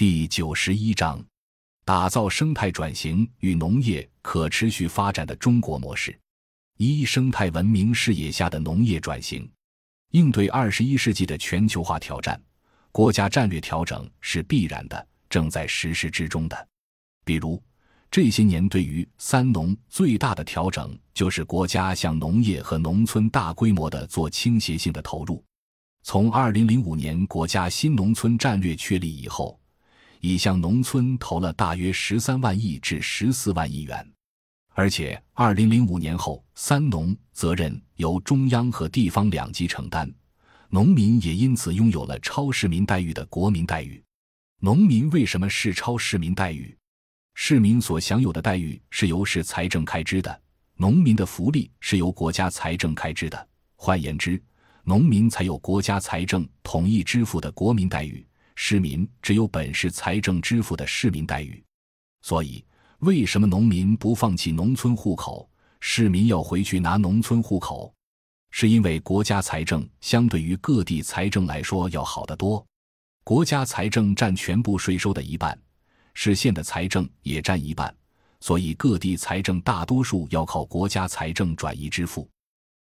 第九十一章：打造生态转型与农业可持续发展的中国模式。一、生态文明视野下的农业转型。应对二十一世纪的全球化挑战，国家战略调整是必然的，正在实施之中的。比如，这些年对于“三农”最大的调整，就是国家向农业和农村大规模的做倾斜性的投入。从二零零五年国家新农村战略确立以后。已向农村投了大约十三万亿至十四万亿元，而且二零零五年后，三农责任由中央和地方两级承担，农民也因此拥有了超市民待遇的国民待遇。农民为什么是超市民待遇？市民所享有的待遇是由市财政开支的，农民的福利是由国家财政开支的。换言之，农民才有国家财政统一支付的国民待遇。市民只有本市财政支付的市民待遇，所以为什么农民不放弃农村户口，市民要回去拿农村户口？是因为国家财政相对于各地财政来说要好得多。国家财政占全部税收的一半，市县的财政也占一半，所以各地财政大多数要靠国家财政转移支付。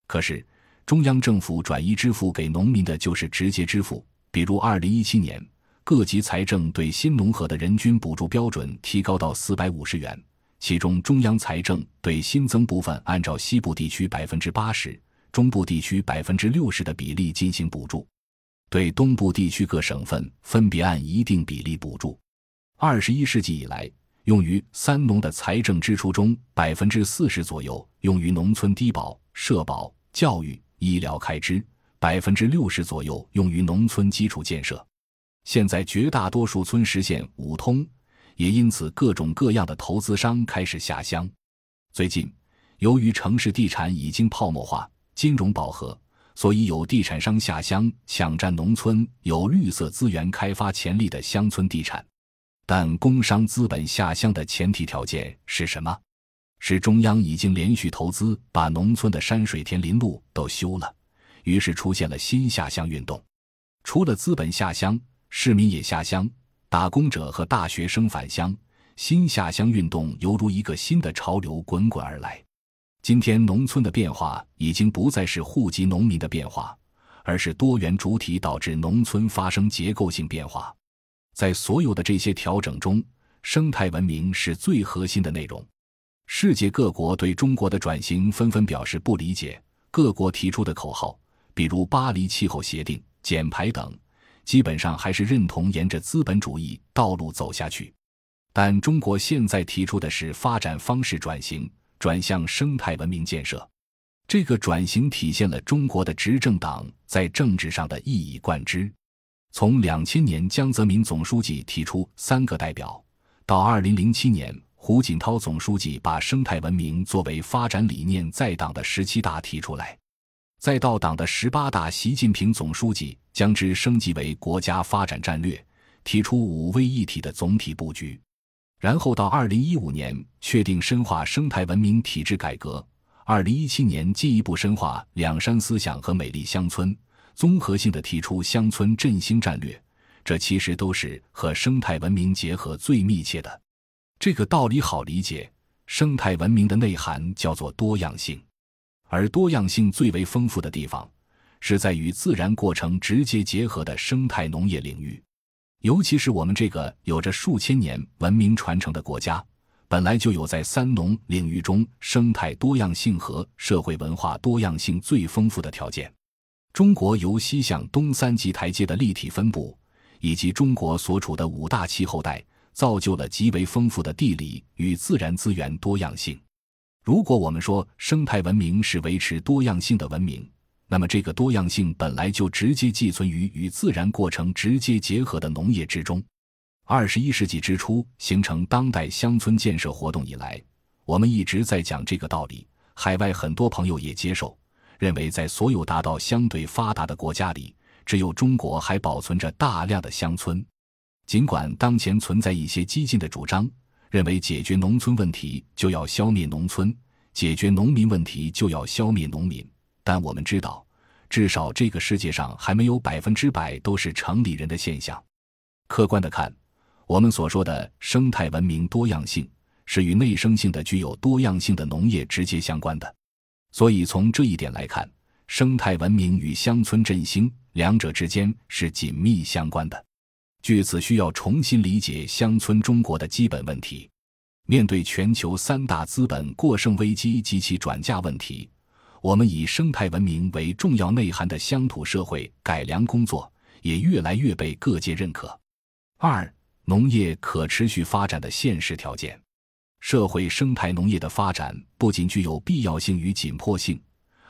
可是中央政府转移支付给农民的就是直接支付，比如二零一七年。各级财政对新农合的人均补助标准提高到四百五十元，其中中央财政对新增部分按照西部地区百分之八十、中部地区百分之六十的比例进行补助，对东部地区各省份分别按一定比例补助。二十一世纪以来，用于三农的财政支出中，百分之四十左右用于农村低保、社保、教育、医疗开支，百分之六十左右用于农村基础建设。现在绝大多数村实现五通，也因此各种各样的投资商开始下乡。最近，由于城市地产已经泡沫化、金融饱和，所以有地产商下乡抢占农村有绿色资源开发潜力的乡村地产。但工商资本下乡的前提条件是什么？是中央已经连续投资把农村的山水田林路都修了，于是出现了新下乡运动。除了资本下乡。市民也下乡，打工者和大学生返乡，新下乡运动犹如一个新的潮流滚滚而来。今天，农村的变化已经不再是户籍农民的变化，而是多元主体导致农村发生结构性变化。在所有的这些调整中，生态文明是最核心的内容。世界各国对中国的转型纷纷表示不理解，各国提出的口号，比如巴黎气候协定、减排等。基本上还是认同沿着资本主义道路走下去，但中国现在提出的是发展方式转型，转向生态文明建设。这个转型体现了中国的执政党在政治上的一以贯之。从两千年江泽民总书记提出“三个代表”，到二零零七年胡锦涛总书记把生态文明作为发展理念在党的十七大提出来。再到党的十八大，习近平总书记将之升级为国家发展战略，提出五位一体的总体布局。然后到二零一五年，确定深化生态文明体制改革。二零一七年，进一步深化两山思想和美丽乡村，综合性的提出乡村振兴战略。这其实都是和生态文明结合最密切的。这个道理好理解，生态文明的内涵叫做多样性。而多样性最为丰富的地方，是在与自然过程直接结合的生态农业领域，尤其是我们这个有着数千年文明传承的国家，本来就有在三农领域中生态多样性和社会文化多样性最丰富的条件。中国由西向东三级台阶的立体分布，以及中国所处的五大气候带，造就了极为丰富的地理与自然资源多样性。如果我们说生态文明是维持多样性的文明，那么这个多样性本来就直接寄存于与自然过程直接结合的农业之中。二十一世纪之初形成当代乡村建设活动以来，我们一直在讲这个道理。海外很多朋友也接受，认为在所有达到相对发达的国家里，只有中国还保存着大量的乡村。尽管当前存在一些激进的主张。认为解决农村问题就要消灭农村，解决农民问题就要消灭农民。但我们知道，至少这个世界上还没有百分之百都是城里人的现象。客观的看，我们所说的生态文明多样性，是与内生性的具有多样性的农业直接相关的。所以从这一点来看，生态文明与乡村振兴两者之间是紧密相关的。据此，需要重新理解乡村中国的基本问题。面对全球三大资本过剩危机及其转嫁问题，我们以生态文明为重要内涵的乡土社会改良工作也越来越被各界认可。二、农业可持续发展的现实条件。社会生态农业的发展不仅具有必要性与紧迫性，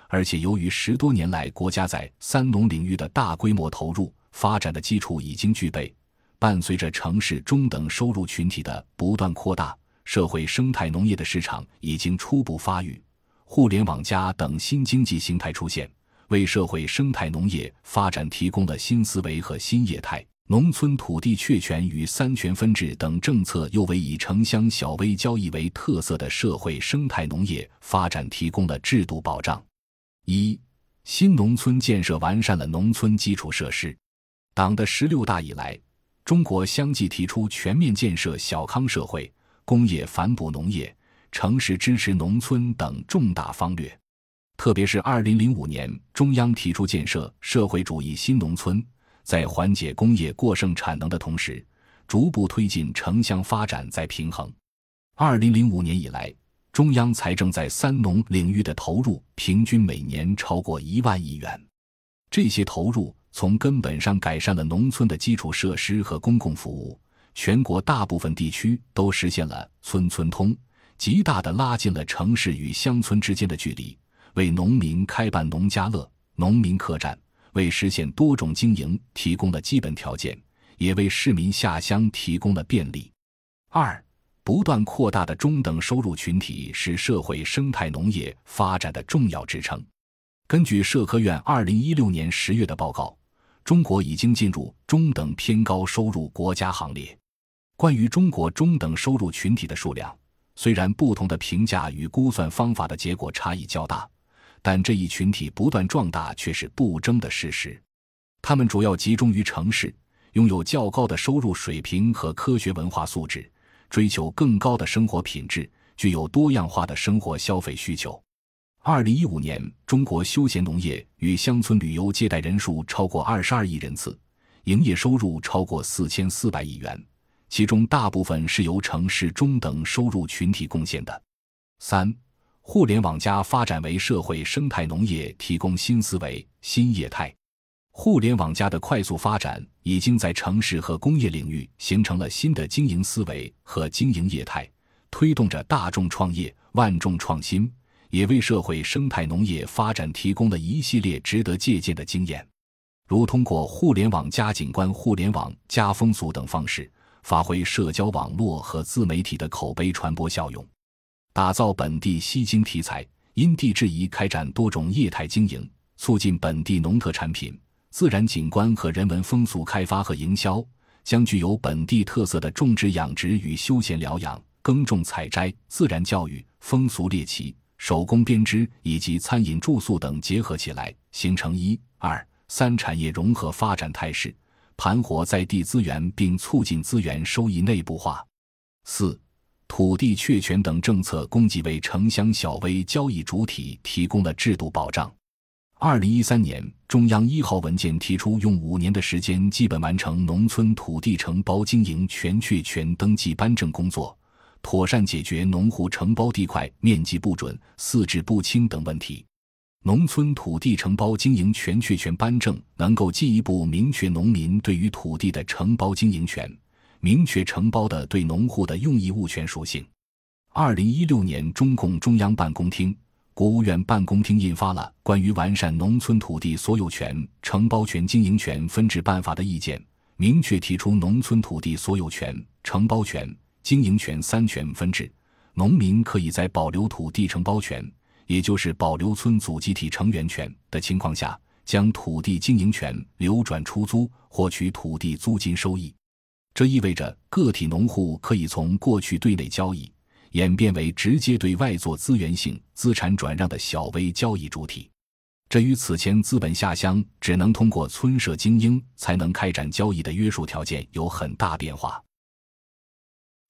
而且由于十多年来国家在三农领域的大规模投入，发展的基础已经具备。伴随着城市中等收入群体的不断扩大。社会生态农业的市场已经初步发育，互联网加等新经济形态出现，为社会生态农业发展提供了新思维和新业态。农村土地确权与三权分置等政策又为以城乡小微交易为特色的社会生态农业发展提供了制度保障。一、新农村建设完善了农村基础设施。党的十六大以来，中国相继提出全面建设小康社会。工业反哺农业、城市支持农村等重大方略，特别是二零零五年，中央提出建设社会主义新农村，在缓解工业过剩产能的同时，逐步推进城乡发展再平衡。二零零五年以来，中央财政在三农领域的投入平均每年超过一万亿元，这些投入从根本上改善了农村的基础设施和公共服务。全国大部分地区都实现了村村通，极大的拉近了城市与乡村之间的距离，为农民开办农家乐、农民客栈，为实现多种经营提供了基本条件，也为市民下乡提供了便利。二、不断扩大的中等收入群体是社会生态农业发展的重要支撑。根据社科院二零一六年十月的报告，中国已经进入中等偏高收入国家行列。关于中国中等收入群体的数量，虽然不同的评价与估算方法的结果差异较大，但这一群体不断壮大却是不争的事实。他们主要集中于城市，拥有较高的收入水平和科学文化素质，追求更高的生活品质，具有多样化的生活消费需求。二零一五年，中国休闲农业与乡村旅游接待人数超过二十二亿人次，营业收入超过四千四百亿元。其中大部分是由城市中等收入群体贡献的。三、互联网加发展为社会生态农业提供新思维、新业态。互联网加的快速发展，已经在城市和工业领域形成了新的经营思维和经营业态，推动着大众创业、万众创新，也为社会生态农业发展提供了一系列值得借鉴的经验，如通过互联网加景观、互联网加风俗等方式。发挥社交网络和自媒体的口碑传播效用，打造本地吸睛题材，因地制宜开展多种业态经营，促进本地农特产品、自然景观和人文风俗开发和营销，将具有本地特色的种植养殖与休闲疗养、耕种采摘、自然教育、风俗猎奇、手工编织以及餐饮住宿等结合起来，形成一二三产业融合发展态势。盘活在地资源，并促进资源收益内部化。四、土地确权等政策供给为城乡小微交易主体提供了制度保障。二零一三年，中央一号文件提出，用五年的时间基本完成农村土地承包经营权确权登记颁证工作，妥善解决农户承包地块面积不准、四制不清等问题。农村土地承包经营权确权颁证，能够进一步明确农民对于土地的承包经营权，明确承包的对农户的用益物权属性。二零一六年，中共中央办公厅、国务院办公厅印发了《关于完善农村土地所有权、承包权、经营权分置办法》的意见，明确提出农村土地所有权、承包权、经营权三权分置，农民可以在保留土地承包权。也就是保留村组集体成员权的情况下，将土地经营权流转出租，获取土地租金收益。这意味着个体农户可以从过去对内交易，演变为直接对外做资源性资产转让的小微交易主体。这与此前资本下乡只能通过村社精英才能开展交易的约束条件有很大变化。